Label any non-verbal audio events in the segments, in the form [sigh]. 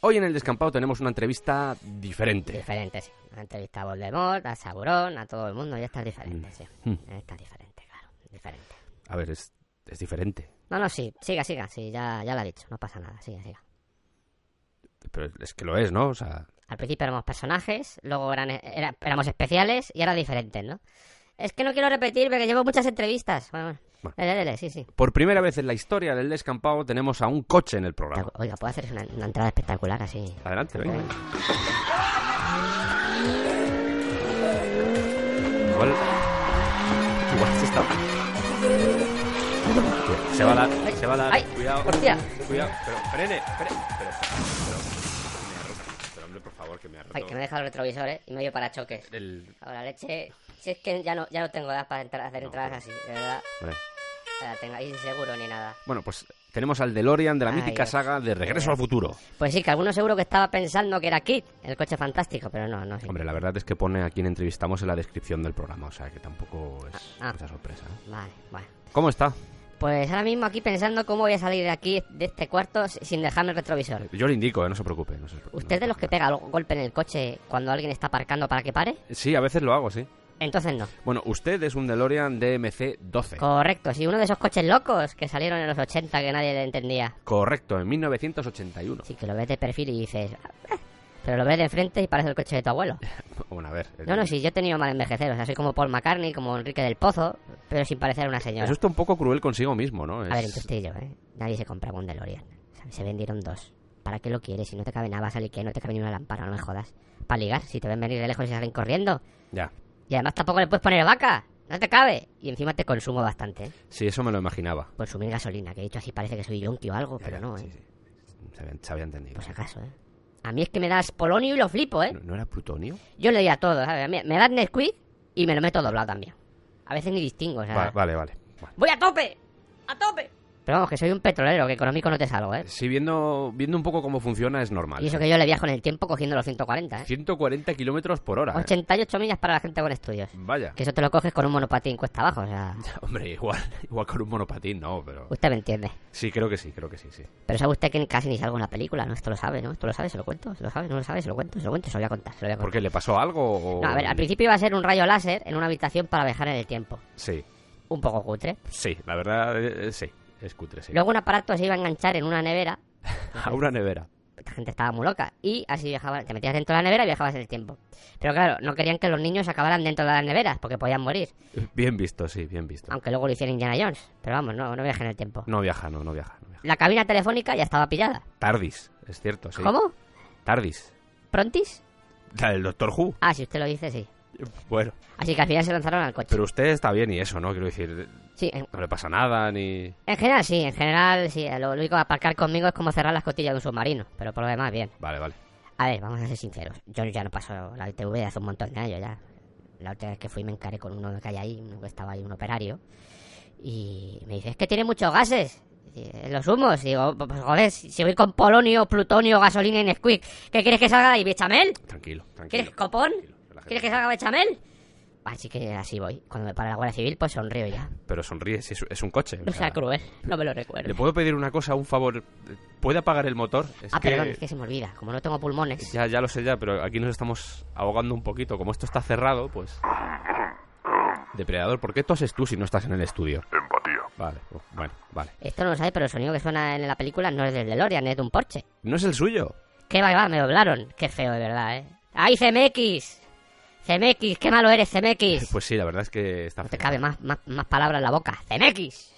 Hoy en el descampado tenemos una entrevista diferente. Diferente, sí. Una entrevista a Voldemort, a Saburón, a todo el mundo. Ya está diferente, sí. Mm. Está diferente, claro. Diferente. A ver, es, es diferente. No, no, sí. Siga, siga. Sí, ya, ya lo ha dicho. No pasa nada. Siga, siga. Pero es que lo es, ¿no? O sea, Al principio éramos personajes, luego eran, era- éramos especiales y ahora diferentes, ¿no? Es que no quiero repetir porque llevo muchas entrevistas. Bueno, bueno. Bueno. Dele, dele, sí, sí. por primera vez en la historia del descampado tenemos a un coche en el programa. Oiga, ¿puedo hacer una, una entrada espectacular así? Adelante, venga. Igual. Igual se está. Se va a dar. Se va a dar. ¡Ay! Cuidado. ¡Hostia! Cuidado. Pero, frene. Frene. Pero, pero, ha roto. Pero, hombre, por favor, que me ha roto. Ay, que me he dejado el retrovisor, ¿eh? Y medio para choques. El. Ahora, leche... Si es que ya no, ya no tengo edad para entrar, hacer No, entradas así, de verdad. Vale. Ya tengo ahí seguro ni nada. Bueno, pues tenemos al DeLorean de la Ay, mítica Dios. saga de Regreso al Futuro. Pues sí, que alguno seguro que estaba pensando que era Kit, el coche fantástico, pero no, no. Sí. Hombre, la verdad es que pone a quien entrevistamos en la descripción del programa, o sea que tampoco es Ah, ah. mucha sorpresa. ¿eh? Vale, bueno. ¿Cómo está? Pues ahora mismo aquí pensando cómo voy a salir de aquí, de este cuarto, sin dejarme el retrovisor. Yo le indico, ¿eh? no se preocupe. No se preocupe, ¿Usted no de los que pega golpe en el coche cuando alguien está aparcando para que pare? Sí, a veces lo hago, sí. Entonces no. Bueno, usted es un DeLorean DMC-12. Correcto, sí, uno de esos coches locos que salieron en los 80 que nadie le entendía. Correcto, en 1981. Sí, que lo ves de perfil y dices... "Ah", Pero lo ves de frente y parece el coche de tu abuelo. [laughs] Bueno, a ver. No, no, sí, yo he tenido mal envejecer. O sea, soy como Paul McCartney, como Enrique del Pozo, pero sin parecer una señora. Es usted un poco cruel consigo mismo, ¿no? A ver, Es- entre usted y yo, ¿eh? Nadie se compraba un DeLorean. Se vendieron dos. ¿Para qué lo quieres? Si no te cabe nada, va a salir que no te cabe ni una lámpara, no me jodas. Para ligar, si te ven venir de lejos y salen corriendo. Ya. Y además tampoco le puedes poner vaca. No te cabe. Y encima te consumo bastante, ¿eh? Sí, eso me lo imaginaba. Consumir gasolina, que he dicho así parece que soy yonki o algo, pero no, sí, ¿eh? sí. Se había, se había entendido. Por si acaso, ¿eh? A mí es que me das polonio y lo flipo, ¿eh? ¿No, no era plutonio? Yo le doy a todo, ¿sabes? Me, me das Nesquik y me lo meto doblado también. A veces ni distingo, o sea... Va- vale, vale. vale. ¡Voy a tope! ¡A tope! Pero vamos, que soy un petrolero, que económico no te salgo, ¿eh? Sí, viendo, viendo un poco cómo funciona es normal. Y eso que yo le viajo en el tiempo cogiendo los 140, ¿eh? 140 kilómetros por hora. ¿eh? 88 millas para la gente con estudios. Vaya. Que eso te lo coges con un monopatín cuesta abajo, o sea... [laughs] Hombre, igual, igual con un monopatín, no, pero... Usted me entiende. Sí, creo que sí, creo que sí, sí. Pero sabe usted que casi ni salgo en la película, ¿no? Esto lo sabe, ¿no? Esto lo sabe, se lo cuento, se lo sabe, no lo sabe, se lo cuento, se lo cuento, se lo voy a contar, se lo voy a ¿Por contar. qué? ¿Le pasó algo o...? No, a ver, al principio iba a ser un rayo láser en una habitación para viajar en el tiempo. Sí, Un poco cutre. sí, la verdad, eh, sí, es cutre, sí. Luego un aparato se iba a enganchar en una nevera. [laughs] A una nevera. Esta gente estaba muy loca. Y así viajaba, te metías dentro de la nevera y viajabas en el tiempo. Pero claro, no querían que los niños acabaran dentro de las neveras, porque podían morir. Bien visto, sí, bien visto. Aunque luego lo hiciera Indiana Jones. Pero vamos, no, no viaje en el tiempo. No viaja, no, no viaja, no viaja. La cabina telefónica ya estaba pillada. Tardis, es cierto, sí. ¿Cómo? Tardis. ¿Prontis? La del Doctor Who. Ah, si usted lo didice, sí. Bueno, Así que al final se lanzaron al coche. pero usted está bien y eso, ¿no? Quiero decir, Sí, en, no le pasa nada ni... en general sí, en general sí. Lo único que aparcar conmigo es como cerrar las cotillas de un submarino. Pero por lo demás, bien. Vale, vale. A ver, vamos a ser sinceros. Yo ya no paso la ITV de hace un montón de años ya. La última vez que fui me encaré con uno que hay ahí, uno que estaba ahí, un operario. Y me dice, es que tiene muchos gases. Y, "En Los humos. Digo, pues joder, si voy con polonio, plutonio, gasolina y Nesquik, ¿qué quieres que salga de ahí? ¿Bechamel? Tranquilo, tranquilo. ¿Quieres copón? Tranquilo, relájate. ¿Quieres que salga bechamel? Así que así voy. Cuando me para la Guardia Civil, pues sonrío ya. Pero sonríe, si es, es un coche. o No sea, sea cruel, no me lo ¿Le recuerdo. puedo pedir una cosa, un favor? ¿Puede apagar el motor? Es Ah, que... perdón, es que se me olvida. Como no tengo pulmones. Ya, ya lo sé ya, pero aquí nos estamos ahogando un poquito. Como esto está cerrado, pues... Depredador, ¿por qué toses tú si no estás en el estudio? Empatía. Vale, bueno, vale. Esto no lo sabe, pero el sonido que suena en la película no es del DeLorean, es de un Porsche. ¿No es el suyo? ¿Qué va, va? Me doblaron. Qué feo, de verdad, ¿eh? ¡Ay, CMX! CMX, qué malo eres, CMX. Pues sí, la verdad es que está No te cabe más, más, más palabras en la boca. ¡CMX!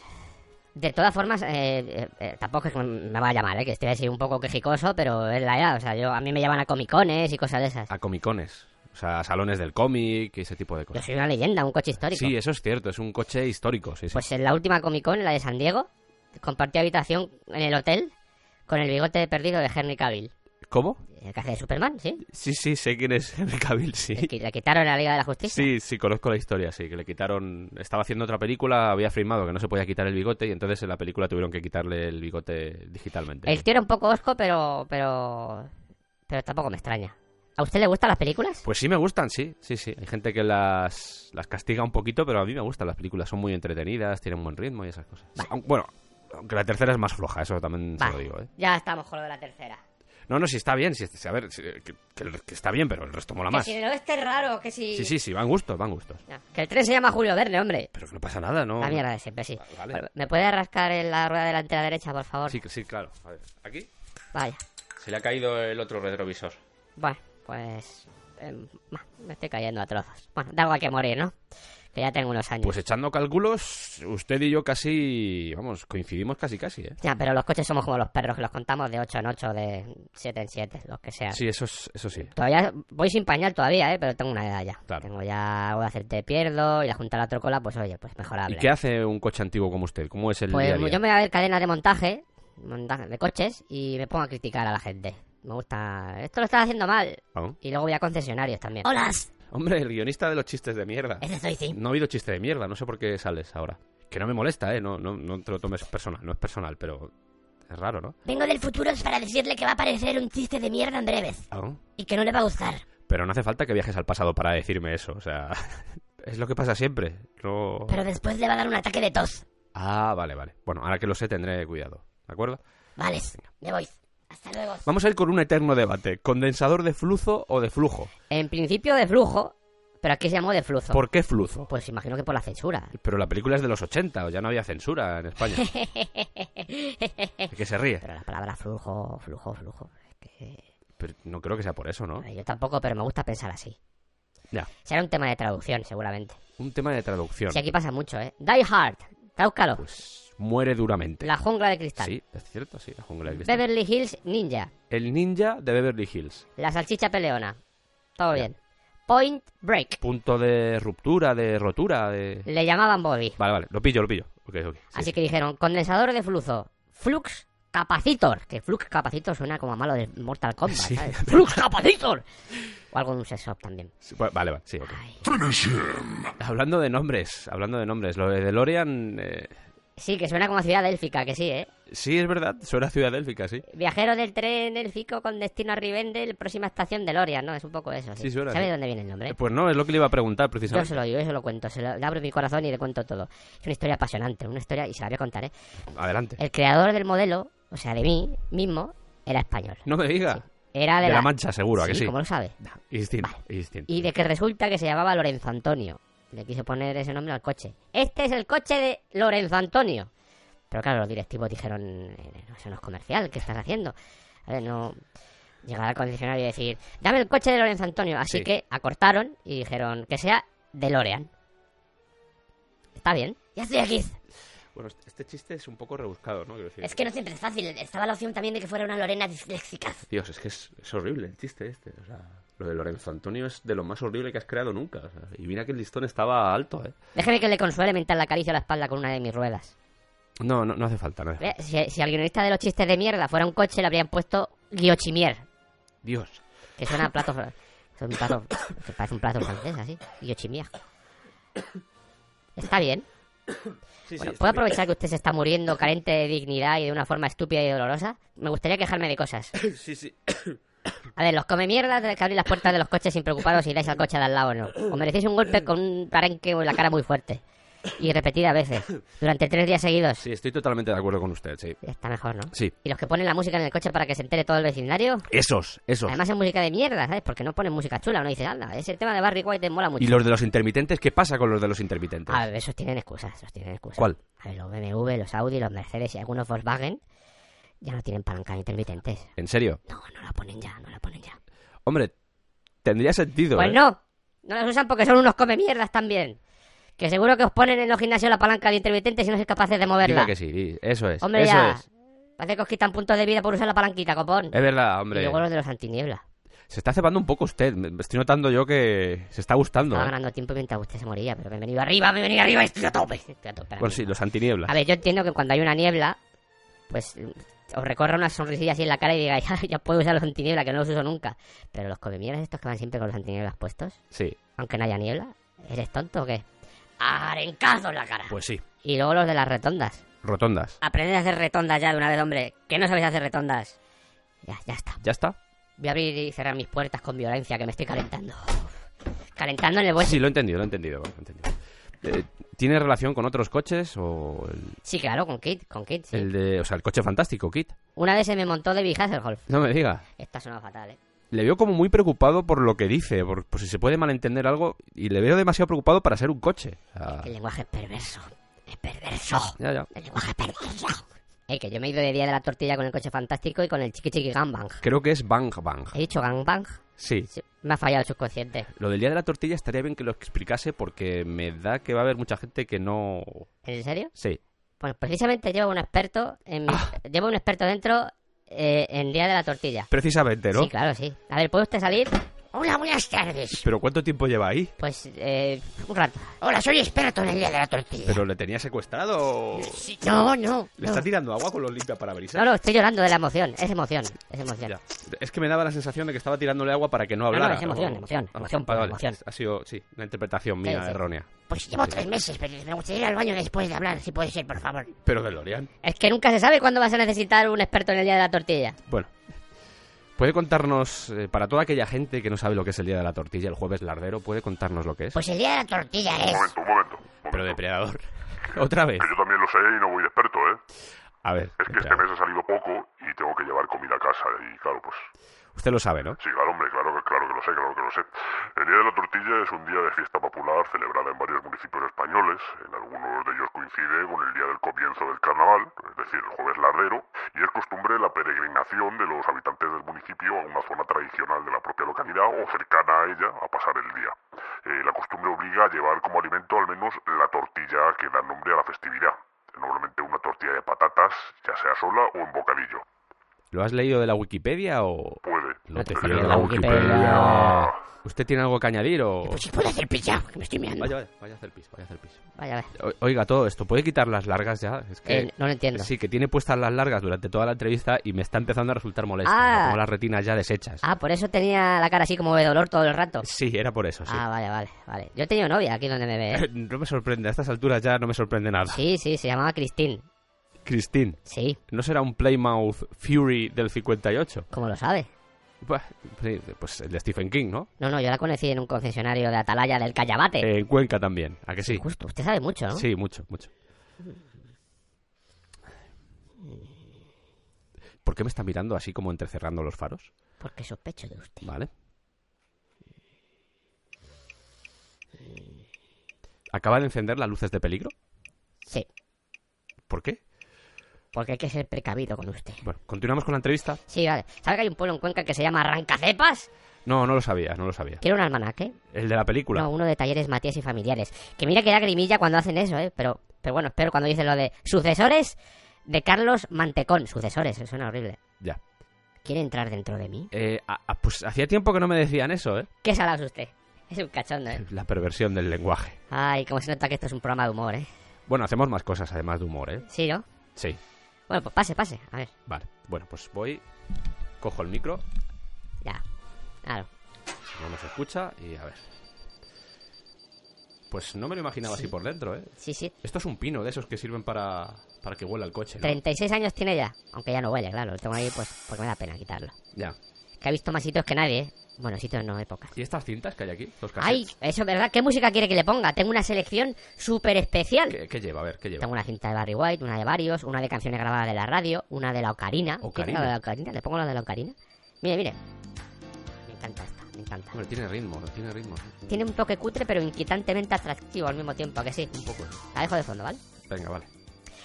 De todas formas, eh, eh, eh, tampoco es que me vaya a llamar, ¿eh? Que estoy así un poco quejicoso, pero es la edad. O sea, yo, a mí me llevan a comicones y cosas de esas. A comicones. O sea, a salones del cómic y ese tipo de Yo cosas. soy una leyenda, un coche histórico. Sí, eso es cierto, es un coche histórico, sí, sí. Pues en la última Comic Con, en la de San Diego, compartí habitación en el hotel con el bigote perdido de Henry Cavill. ¿Cómo? El que hace de Superman, ¿sí? Sí, sí, sé quién es Henry Cavill, sí. El que le quitaron a la Liga de la Justicia. Sí, sí, conozco la historia, sí, que le quitaron... Estaba haciendo otra película, había firmado que no se podía quitar el bigote y entonces en la película tuvieron que quitarle el bigote digitalmente. El tío era un poco osco, pero, pero, pero tampoco me extraña. ¿A usted le gustan las películas? Pues sí me gustan, sí, sí, sí. Hay gente que las, las castiga un poquito, pero a mí me gustan las películas. Son muy entretenidas, tienen buen ritmo y esas cosas. Vale. Bueno, aunque la tercera es más floja, eso también se lo Vale, digo, ¿eh? ya estamos con lo de la tercera. No, no, sí está bien, sí, a ver, sí, que, que- está bien, pero el resto mola más. Que si el oeste es raro, que si... Sí, sí, sí, van gustos, van gustos. No, que el tren se llama Julio Verne, hombre. Pero que no pasa nada, ¿no? La mierda de siempre, sí. Vale. ¿Me puede rascar en la rueda delantera derecha, por favor? Sí, sí, claro. A ver, aquí Vaya. se le ha caído el otro retrovisor. Bueno, pues... em, me estoy cayendo a trozos. Bueno, da algo que morir, ¿no? Que ya tengo unos años. Pues echando cálculos, usted y yo casi, vamos, coincidimos casi casi, ¿eh? Ya, pero los coches somos como los perros, que los contamos de 8 en 8, de 7 en 7, los que sean. Sí, eso, es- eso sí. Todavía voy sin pañal todavía, ¿eh? Pero tengo una edad ya. Claro. Tengo ya algo de hacerte pierdo y la junta a la trocola, pues oye, pues mejorable. ¿Y qué hace un coche antiguo como usted? ¿Cómo es el Pues día a día? yo me voy a ver cadenas de montaje, montaje de coches y me pongo a criticar a la gente. Me gusta... Esto lo estás haciendo mal. Ah. Y luego voy a concesionarios también. ¡Hola! Hombre, el guionista de los chistes de mierda. Ese soy sí. No ha habido chiste de mierda, no sé por qué sales ahora. Que no me molesta, ¿eh? No, no, no te lo tomes personal, no es personal, pero es raro, ¿no? Vengo del futuro para decirle que va a aparecer un chiste de mierda en breves Ah. y que no le va a gustar. Pero no hace falta que viajes al pasado para decirme eso, o sea... [laughs] es lo que pasa siempre. No... Pero después le va a dar un ataque de tos. Ah, vale, vale. Bueno, ahora que lo sé tendré cuidado, ¿de acuerdo? Vale, me voy. Hasta luego. Vamos a ir con un eterno debate. ¿Condensador de flujo o de flujo? En principio de flujo, pero aquí se llamó de flujo. ¿Por qué flujo? Pues imagino que por la censura. Pero la película es de los 80, o ya no había censura en España. [laughs] ¿De qué se ríe? Pero la palabra flujo, flujo, flujo. es que- Pero no creo que sea por eso, ¿no? Yo tampoco, pero me gusta pensar así. Ya, Será un tema de traducción, seguramente. un tema de traducción. Si aquí pasa mucho, ¿eh? Die Hard, tradúzcalo. Pues muere duramente. La jungla de cristal. Sí, es cierto, sí, la jungla de cristal. Beverly Hills Ninja. El ninja de Beverly Hills. La salchicha peleona. Todo bien. Point Break. Punto de ruptura, de rotura, de... Le llamaban Bobby. Vale, vale, lo pillo, lo pillo. Ok, ok. sí, Así sí. que dijeron, condensador de flujo. Flux Capacitor. Que Flux Capacitor suena como a malo de Mortal Kombat, Sí. ¿sabes? [laughs] Flux Capacitor. O algo de un sex shop también. Sí, pues, Vale, vale, sí, ok. Ay. Hablando de nombres, hablando de nombres, lo de DeLorean... eh, Sí, que suena como ciudad élfica, que sí, ¿eh? Sí, es verdad, suena Ciudad Élfica, sí. Viajero del tren élfico con destino a Rivendell, próxima estación de Lorian, ¿no? Es un poco eso. Sí, Sí, suena ¿Sabe de dónde viene el nombre? Eh, Pues no, es lo que le iba a preguntar Yo precisamente. se lo digo, yo se lo cuento, se lo, le abro mi corazón y le cuento todo. Es una historia apasionante, una historia, y se la voy a contar, ¿eh? Adelante. El creador del modelo, o sea, de mí mismo, era español. No me diga. Era de, De la Mancha, seguro, ¿a que sí? ¿cómo lo sabe? Instinto, instinto. Y de que resulta que se llamaba Lorenzo Antonio. Le quiso poner ese nombre al coche. Este es el coche de Lorenzo Antonio. Pero claro, los directivos dijeron, eh, no, eso no es comercial, ¿qué estás haciendo? A ver, no... Llegar al concesionario y decir, dame el coche de Lorenzo Antonio. Así Sí. que acortaron y dijeron que sea de Lorean. Está bien. Ya estoy aquí. Bueno, este- este chiste es un poco rebuscado, ¿no? Decir, Es que no siempre es fácil. Estaba la opción también de que fuera una Lorena disléxica. Dios, es que es, es horrible el chiste este. O sea, lo de Lorenzo Antonio es de lo más horrible que has creado nunca. o sea, y mira que el listón estaba alto, ¿eh? Déjeme que le consuele mental la caricia a la espalda con una de mis ruedas. No, no, no hace falta, no hace falta. Ve, Si, si al guionista de los chistes de mierda fuera un coche, le habrían puesto Guillochimier. Dios. Que suena a plato. Es un plato. Que parece un plato francés, así. Guillochimier. Está bien. Sí, Bueno, ¿puedo aprovechar que usted se está muriendo carente de dignidad y de una forma estúpida y dolorosa? Me gustaría quejarme de cosas. Sí, sí. A ver, los come mierdas tenéis que abrir las puertas de los coches sin preocuparos si dais al coche de al lado o no. O merecéis un golpe con un parenque en la cara muy fuerte. Y repetidas veces. Durante tres días seguidos. Sí, estoy totalmente de acuerdo con usted, sí. Está mejor, ¿no? Sí. Y los que ponen la música en el coche para que se entere todo el vecindario. Esos, esos. Además es música de mierda, ¿sabes? Porque no ponen música chula. Uno dice, anda, ese tema de Barry White te mola mucho. ¿Y los de los intermitentes? ¿Qué pasa con los de los intermitentes? A ver, esos tienen excusas, esos tienen excusas. ¿Cuál? A ver, los BMW, los Audi, los Mercedes y algunos Volkswagen ya no tienen palanca intermitentes. ¿En serio? No, no la ponen ya, no la ponen ya. Hombre, tendría sentido, Pues ¿eh? no, no las usan porque son unos come mierdas también. Que seguro que os ponen en los gimnasios la palanca de intermitente si no sois capaces de moverla. Diga que sí, eso es. Hombre, eso ya. es. Parece que os quitan puntos de vida por usar la palanquita, copón. Es verdad, y hombre. luego los de los antiniebla. Se está cebando un poco usted. Me estoy notando yo que se está gustando. Estaba ¿eh? ganando tiempo mientras usted se moría, pero me he venido arriba, me he venido arriba, estoy a tope. Estoy a tope Bueno, sí, mismo. los antinieblas. A ver, yo entiendo que cuando hay una niebla, pues os recorra una sonrisilla así en la cara y digáis, [laughs] "Ah, ya puedo usar los antiniebla, que no los uso nunca. Pero los comemieras estos que van siempre con los antinieblas puestos, Sí, aunque no haya niebla, ¿eres tonto o qué? Arencazo en la cara. pues sí. Y luego los de las retondas. Rotondas. Aprended a hacer retondas ya de una vez, hombre. Que no sabéis hacer retondas. Ya, ya está. ¿Ya está? Voy a abrir y cerrar mis puertas con violencia, que me estoy calentando. Calentando en el buen Sí, lo he entendido, lo he entendido. lo he entendido. Eh, ¿Tiene relación con otros coches o el, Sí, claro, con Kit, con Kit, sí. el de, o sea, el coche fantástico, Kit? Una vez se me montó David Hasselhoff. No me diga. Esta suena fatal, ¿eh? Le veo como muy preocupado por lo que dice, por, por si se puede malentender algo, y le veo demasiado preocupado para ser un coche. O sea, El lenguaje es perverso. Es perverso. ya, ya. El lenguaje es perverso. Eh, que yo me he ido de día de la tortilla con el coche fantástico y con el chiqui chiqui gangbang. Creo que es Bang Bang. ¿He dicho gangbang? Sí. Sí, me ha fallado el subconsciente. Lo del día de la tortilla estaría bien que lo explicase porque me da que va a haber mucha gente que no... ¿En serio? Sí. Pues precisamente llevo un experto en mi- Ah. llevo un experto dentro eh, en día de la tortilla. Precisamente, ¿no? Sí, claro, sí. A ver, ¿puede usted salir? Hola, buenas tardes. Pero ¿cuánto tiempo lleva ahí? Pues, eh, un rato. Hola, soy experto en el día de la tortilla. ¿Pero le tenía secuestrado o...? Sí, no, no. ¿Le no. está tirando agua con los limpiaparabrisas? No, no, estoy llorando de la emoción. Es emoción, es emoción. Ya. Es que me daba la sensación de que estaba tirándole agua para que no no, hablara. es emoción, ¿no? emoción, Ah, emoción, vale, vale. emoción. Ha sido, sí, una interpretación mía Sí, sí. errónea. Pues llevo tres meses, pero me gustaría ir al baño después de hablar, si puede ser, por favor. Pero de Lorian. Es que nunca se sabe cuándo vas a necesitar un experto en el día de la tortilla. Bueno. ¿Puede contarnos, eh, para toda aquella gente que no sabe lo que es el día de la tortilla, el jueves lardero, ¿puede contarnos lo que es? Pues el día de la tortilla Un es... momento, un momento. un Pero momento. depredador. [laughs] Otra vez. Que yo también lo sé y no voy de experto, ¿eh? A ver. Es que este mes ha salido poco y tengo que llevar comida a casa y claro, pues... Usted lo sabe, ¿no? Sí, claro, hombre, claro, que- claro que lo sé, claro que lo sé. El Día de la Tortilla es un día de fiesta popular celebrada en varios municipios españoles. En algunos de ellos coincide con el día del comienzo del carnaval, es decir, el jueves lardero, y es costumbre la peregrinación de los habitantes del municipio a una zona tradicional de la propia localidad o cercana a ella a pasar el día. Eh, la costumbre obliga a llevar como alimento al menos la tortilla que da nombre a la festividad. Normalmente una tortilla de patatas, ya sea sola o en bocadillo. ¿Lo has leído de la Wikipedia o...? Puede. No te la Wikipedia. ¿Usted tiene algo que añadir o...? Pues si puedo hacer pilla, que me estoy mirando. Vaya, vaya, vaya a hacer pis, vaya a hacer pis. Vaya, vaya. Oiga, todo esto, ¿puede quitar las largas ya? Es que... Eh, no lo entiendo. Sí, que tiene puestas las largas durante toda la entrevista y me está empezando a resultar molesto. Ah. Tengo las retinas ya deshechas. Ah, por eso tenía la cara así como de dolor todo el rato. Sí, era por eso, sí. Ah, vale, vale, vale. Yo he tenido novia aquí donde me ve. ¿eh? [laughs] No me sorprende, a estas alturas ya no me sorprende nada. Sí, sí, se llamaba Christine. Christine, Sí, ¿no será un Playmouth Fury del 58? ¿cómo lo sabe? Pues el de Stephen King, ¿no? No, no, yo la conocí en un concesionario de Atalaya del Callabate. Eh, en Cuenca también, ¿a que sí? Justo, usted sabe mucho, ¿no? Sí, mucho, mucho. ¿Por qué me está mirando así como entrecerrando los faros? Porque sospecho de usted. Vale. ¿Acaba de encender las luces de peligro? Sí. Porque hay que ser precavido con usted. Bueno, continuamos con la entrevista. Sí, vale. ¿Sabe que hay un pueblo en Cuenca que se llama Arrancacepas? No, no lo sabía, no lo sabía. ¿Quiere un almanaque? El de la película. No, uno de talleres Matías y familiares. Que mira que da grimilla cuando hacen eso, ¿eh? Pero, pero bueno, espero cuando dicen lo de sucesores de Carlos Mantecón. Sucesores, eso suena horrible. Ya. ¿Quiere entrar dentro de mí? Eh, ah, pues hacía tiempo que no me decían eso, ¿eh? ¿Qué salado usted? Es un cachondo, ¿eh? La perversión del lenguaje. Ay, como se nota que esto es un programa de humor, ¿eh? Bueno, hacemos más cosas además de humor, ¿eh? Sí, ¿no? Sí. Bueno, pues pase, pase. A ver, Vale. Bueno, pues voy, cojo el micro, ya. Claro. no nos escucha y a ver. Pues no me lo imaginaba así por dentro, ¿eh? Sí, sí. Esto es un pino de esos que sirven para, para que huela el coche, ¿no? 36 años tiene ya. Aunque ya no huele, claro. Lo tengo ahí, pues, porque me da pena quitarlo. Ya. Que ha visto más sitios que nadie, ¿eh? Bueno, sitios no, épocas. ¿Y estas cintas que hay aquí? Los Ay, eso es verdad. ¿Qué música quiere que le ponga? Tengo una selección súper especial. ¿Qué, qué lleva? A ver, ¿qué lleva? Tengo una cinta de Barry White, una de varios, una de canciones grabadas de la radio, una de la Ocarina. ¿Quiere Ocarina. la de la Ocarina? ¿Le pongo la de la Ocarina? Mire, mire. Me encanta esta, me encanta. Hombre, tiene ritmo, tiene ritmo. Tiene un toque cutre, pero inquietantemente atractivo al mismo tiempo, ¿a que sí? Un poco. La dejo de fondo, ¿vale? Venga, vale.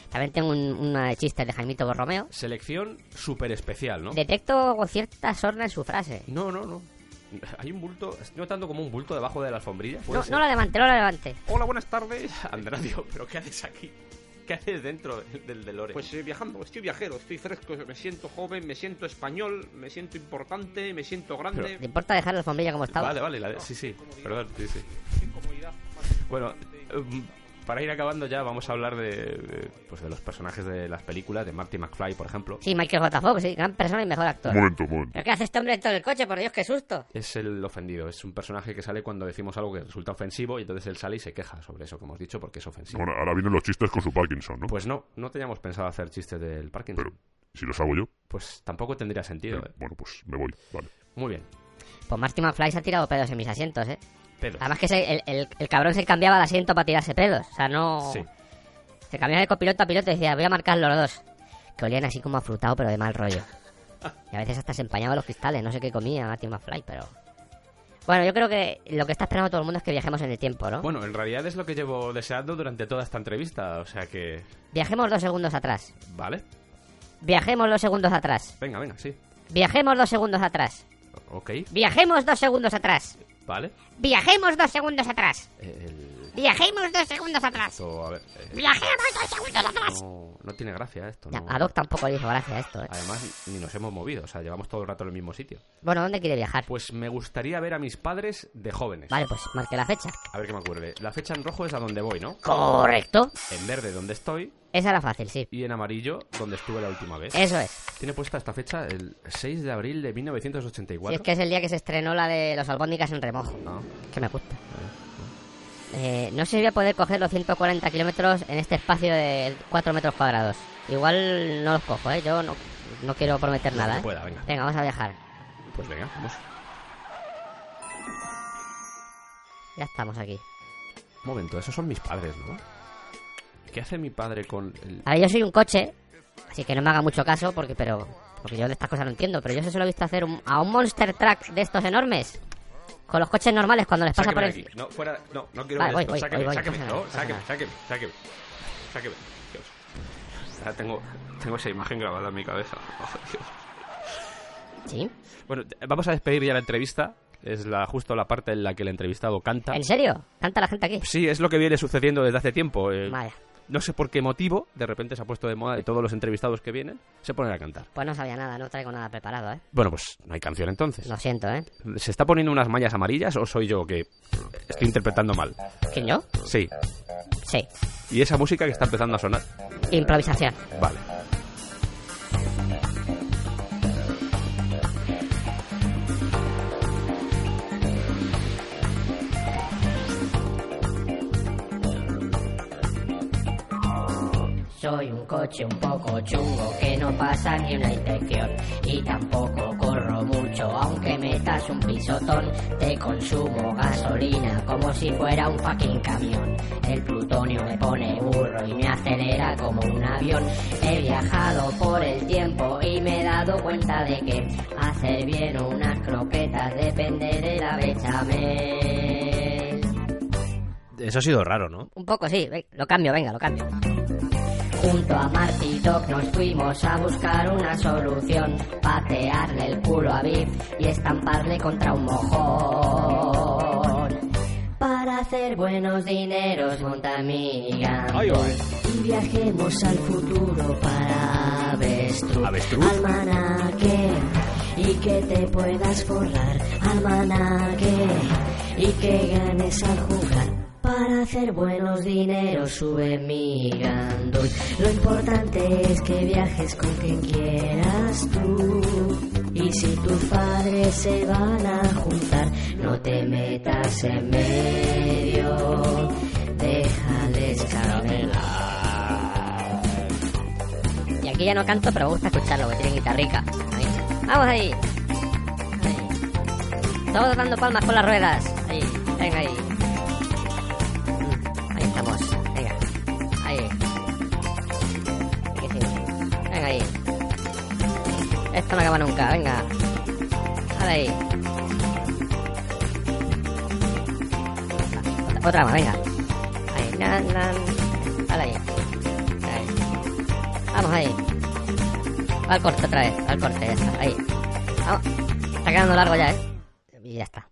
También tengo un, una de chistes de Jaimito Borromeo. Selección súper especial, ¿no? Detecto cierta sorna en su frase. No, no, no. [laughs] Hay un bulto, estoy notando como un bulto debajo de la alfombrilla. ¿Puede No, no la levante, no la levante. Hola, buenas tardes. [laughs] Andradio, ¿pero qué haces aquí? ¿Qué haces dentro del, del DeLorean? Pues eh, viajando, estoy viajero, estoy fresco, me siento joven, me siento español, me siento importante, me siento grande. ¿Te importa dejar la alfombrilla como estaba? Vale, vale, la de- sí, sí. Perdón, sí, sí. Qué comodidad más Bueno, um, para ir acabando ya vamos a hablar de, de, pues de los personajes de las películas, de Marty McFly, por ejemplo. Sí, Michael J. Fox, sí, gran persona y mejor actor. Un momento, un momento. ¿Pero qué hace este hombre dentro del coche? Por Dios, qué susto. Es el ofendido, es un personaje que sale cuando decimos algo que resulta ofensivo y entonces él sale y se queja sobre eso que hemos dicho porque es ofensivo. Ahora, ahora vienen los chistes con su Parkinson, ¿no? Pues no, no teníamos pensado hacer chistes del Parkinson. Pero, si los hago yo, Pues tampoco tendría sentido, ¿eh? bueno, pues me voy, vale. Muy bien. Pues Marty McFly se ha tirado pedos en mis asientos, ¿eh? Pelos. Además que se- el, el- el cabrón se cambiaba de asiento para tirarse pelos. O sea, no... Sí. Se cambiaba de copiloto a piloto y decía, voy a marcar los dos. Que olían así como afrutado, pero de mal rollo. [laughs] Y a veces hasta se empañaban los cristales. No sé qué comía Marty McFly, pero... Bueno, yo creo que lo que está esperando todo el mundo es que viajemos en el tiempo, ¿no? Bueno, en realidad es lo que llevo deseando durante toda esta entrevista, o sea que... Viajemos dos segundos atrás. Vale. Viajemos dos segundos atrás. Venga, venga, sí. Viajemos dos segundos atrás. Ok, Viajemos dos segundos atrás. Vale. Viajemos dos segundos atrás. El... Viajemos dos segundos atrás. Esto, a ver... eh, Viajemos dos segundos atrás. no, no tiene gracia esto, Ya, no. a Doc tampoco le hizo gracia esto, ¿eh? Además, ni nos hemos movido, o sea, llevamos todo el rato en el mismo sitio. Bueno, ¿dónde quiere viajar? Pues me gustaría ver a mis padres de jóvenes. Vale, pues marque la fecha. A ver qué me ocurre. La fecha en rojo es a donde voy, ¿no? Correcto. En verde, donde estoy. Esa era fácil, sí. Y en amarillo, donde estuve la última vez. Eso es. Tiene puesta esta fecha el 6 de abril de 1984. Y es que es el día que se estrenó la de los albóndigas en remojo. Ah, Que me gusta. Eh, no sé si voy a poder coger los 140 kilómetros en este espacio de 4 metros cuadrados. Igual no los cojo, ¿eh? Yo no, no quiero prometer nada, ¿eh? pueda, venga. Venga, vamos a viajar. Pues venga, vamos. Ya estamos aquí. Un momento, esos son mis padres, ¿no? ¿Qué hace mi padre con el... A ver, yo soy un coche, así que no me haga mucho caso, porque pero porque yo de estas cosas no entiendo, pero yo se lo he visto hacer un- a un Monster Truck de estos enormes, con los coches normales cuando les pasa por el... aquí. No, fuera, no, no quiero Vale, ver voy, voy, sáqueme, voy, sáqueme, no, sáqueme, sáqueme, sáqueme, sáqueme. Dios. Tengo, tengo esa imagen grabada en mi cabeza. [laughs] Oh, Dios. ¿Sí? Bueno, vamos a despedir ya la entrevista. Es la, justo la parte en la que el entrevistado canta. ¿En serio? ¿Canta la gente aquí? Sí, es lo que viene sucediendo desde hace tiempo. eh, Vaya, no sé por qué motivo, de repente se ha puesto de moda de todos los entrevistados que vienen, se ponen a cantar. pues no sabía nada, no traigo nada preparado, ¿eh? Bueno, pues no hay canción entonces. Lo siento, ¿eh? ¿Se está poniendo unas mallas amarillas o soy yo que estoy interpretando mal? ¿Quién yo? Sí. Sí. Y esa música que está empezando a sonar. Improvisación. Vale. Coche un poco chungo que no pasa ni una inspección y tampoco corro mucho aunque metas un pisotón. Te consumo gasolina como si fuera un fucking camión. El plutonio me pone burro y me acelera como un avión. He viajado por el tiempo y me he dado cuenta de que hacer bien unas croquetas depende de la bechamel. Eso ha sido raro, ¿no? Un poco sí, lo cambio, venga, lo cambio. Junto a Marty Doc nos fuimos a buscar una solución, patearle el culo a Biff y estamparle contra un mojón. Para hacer buenos dineros, monta mi Ay, gambol. Y viajemos al futuro para avestruz. ¿Avestruz? Almanaque. Y que te puedas forrar. Almanaque. Y que ganes al jugar. Para hacer buenos dineros sube mi. Lo importante es que viajes con quien quieras tú. Y si tus padres se van a juntar, no te metas en medio. Déjales caramelar. Y aquí ya no canto, pero me gusta escucharlo, que tiene guitarrica. Ahí. Vamos ahí. Ahí. Todos dando palmas con las ruedas. Ahí, venga Ahí Ahí. Esto no acaba nunca, venga. Dale ahí. Otra, más, venga. Ahí, nan, nan. Dale ahí. Vamos ahí. Va al corte otra vez, al corte, ya. Ahí. Vamos. Está quedando largo ya, ¿eh? Y ya está.